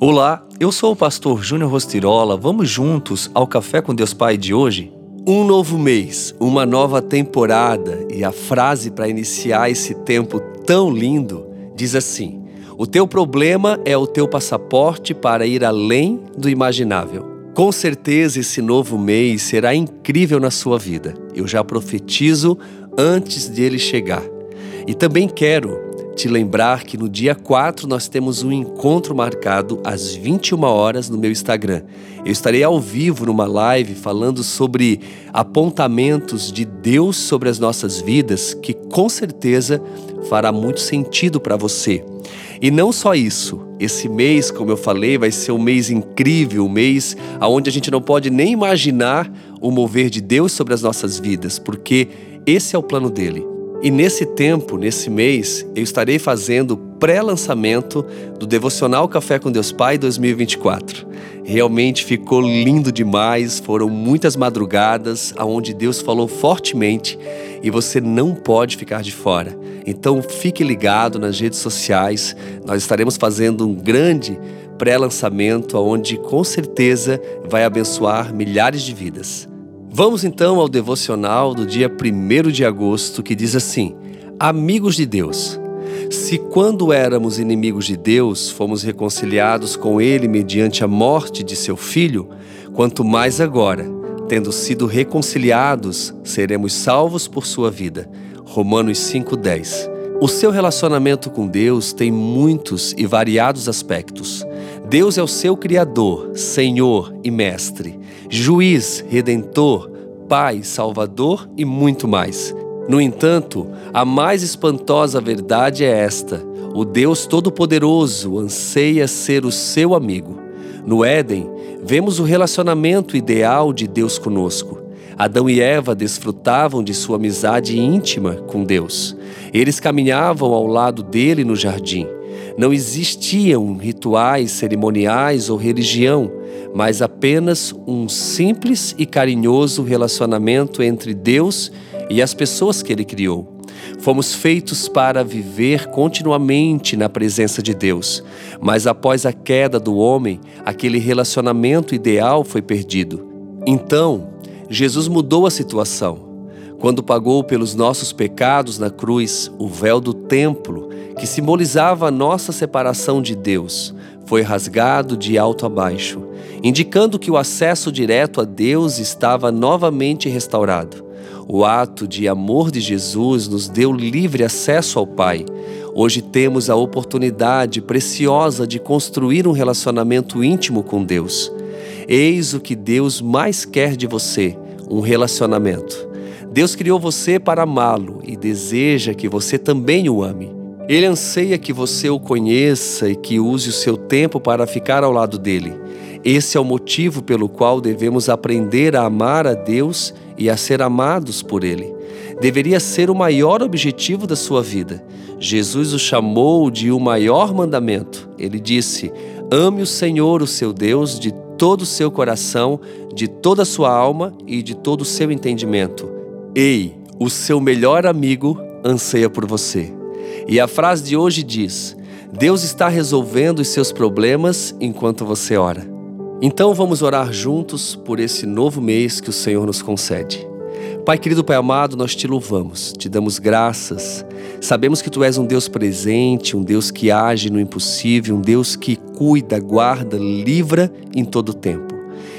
Olá, eu sou o pastor Júnior Rostirola. Vamos juntos ao Café com Deus Pai de hoje? Um novo mês, uma nova temporada e a frase para iniciar esse tempo tão lindo diz assim: O teu problema é o teu passaporte para ir além do imaginável. Com certeza esse novo mês será incrível na sua vida. Eu já profetizo antes dele chegar. E também quero te lembrar que no dia 4 nós temos um encontro marcado às 21 horas no meu Instagram. Eu estarei ao vivo numa live falando sobre apontamentos de Deus sobre as nossas vidas, que com certeza fará muito sentido para você. E não só isso, esse mês, como eu falei, vai ser um mês incrível, um mês onde a gente não pode nem imaginar o mover de Deus sobre as nossas vidas, porque esse é o plano dele. E nesse tempo, nesse mês, eu estarei fazendo pré-lançamento do Devocional Café com Deus Pai 2024. Realmente ficou lindo demais, foram muitas madrugadas aonde Deus falou fortemente e você não pode ficar de fora. Então fique ligado nas redes sociais, nós estaremos fazendo um grande pré-lançamento aonde com certeza vai abençoar milhares de vidas. Vamos então ao devocional do dia 1 de agosto, que diz assim: Amigos de Deus, se quando éramos inimigos de Deus fomos reconciliados com Ele mediante a morte de seu Filho, quanto mais agora, tendo sido reconciliados, seremos salvos por sua vida. Romanos 5,10 O seu relacionamento com Deus tem muitos e variados aspectos. Deus é o seu Criador, Senhor e Mestre, Juiz, Redentor, Pai, Salvador e muito mais. No entanto, a mais espantosa verdade é esta: o Deus Todo-Poderoso anseia ser o seu amigo. No Éden, vemos o relacionamento ideal de Deus conosco. Adão e Eva desfrutavam de sua amizade íntima com Deus. Eles caminhavam ao lado dele no jardim. Não existiam rituais cerimoniais ou religião, mas apenas um simples e carinhoso relacionamento entre Deus e as pessoas que Ele criou. Fomos feitos para viver continuamente na presença de Deus, mas após a queda do homem, aquele relacionamento ideal foi perdido. Então, Jesus mudou a situação. Quando pagou pelos nossos pecados na cruz, o véu do templo que simbolizava a nossa separação de Deus, foi rasgado de alto a baixo, indicando que o acesso direto a Deus estava novamente restaurado. O ato de amor de Jesus nos deu livre acesso ao Pai. Hoje temos a oportunidade preciosa de construir um relacionamento íntimo com Deus. Eis o que Deus mais quer de você: um relacionamento. Deus criou você para amá-lo e deseja que você também o ame. Ele anseia que você o conheça e que use o seu tempo para ficar ao lado dele. Esse é o motivo pelo qual devemos aprender a amar a Deus e a ser amados por Ele. Deveria ser o maior objetivo da sua vida. Jesus o chamou de o maior mandamento. Ele disse: Ame o Senhor, o seu Deus, de todo o seu coração, de toda a sua alma e de todo o seu entendimento. Ei, o seu melhor amigo anseia por você. E a frase de hoje diz: Deus está resolvendo os seus problemas enquanto você ora. Então vamos orar juntos por esse novo mês que o Senhor nos concede. Pai querido, Pai amado, nós te louvamos, te damos graças. Sabemos que tu és um Deus presente, um Deus que age no impossível, um Deus que cuida, guarda, livra em todo o tempo.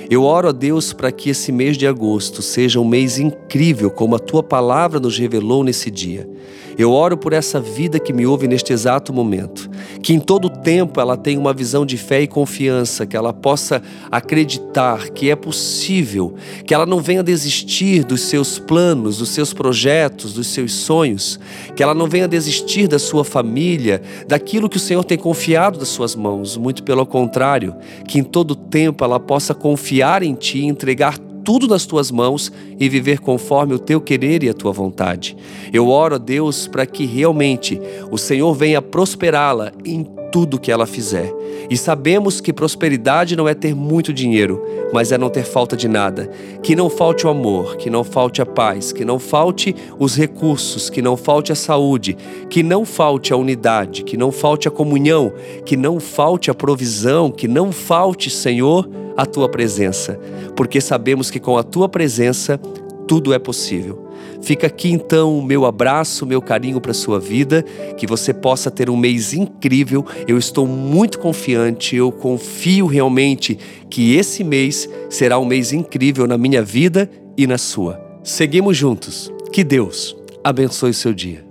Eu oro a Deus para que esse mês de agosto seja um mês incrível, como a tua palavra nos revelou nesse dia. Eu oro por essa vida que me ouve neste exato momento, que em todo tempo ela tenha uma visão de fé e confiança, que ela possa acreditar que é possível, que ela não venha desistir dos seus planos, dos seus projetos, dos seus sonhos, que ela não venha desistir da sua família, daquilo que o Senhor tem confiado das suas mãos, muito pelo contrário, que em todo tempo ela possa confiar em Ti e entregar tudo nas tuas mãos e viver conforme o teu querer e a tua vontade. Eu oro a Deus para que realmente o Senhor venha prosperá-la em tudo que ela fizer. E sabemos que prosperidade não é ter muito dinheiro, mas é não ter falta de nada. Que não falte o amor, que não falte a paz, que não falte os recursos, que não falte a saúde, que não falte a unidade, que não falte a comunhão, que não falte a provisão, que não falte, Senhor, a tua presença, porque sabemos que com a tua presença tudo é possível. Fica aqui então o meu abraço, meu carinho para sua vida, que você possa ter um mês incrível. Eu estou muito confiante, eu confio realmente que esse mês será um mês incrível na minha vida e na sua. Seguimos juntos. Que Deus abençoe seu dia.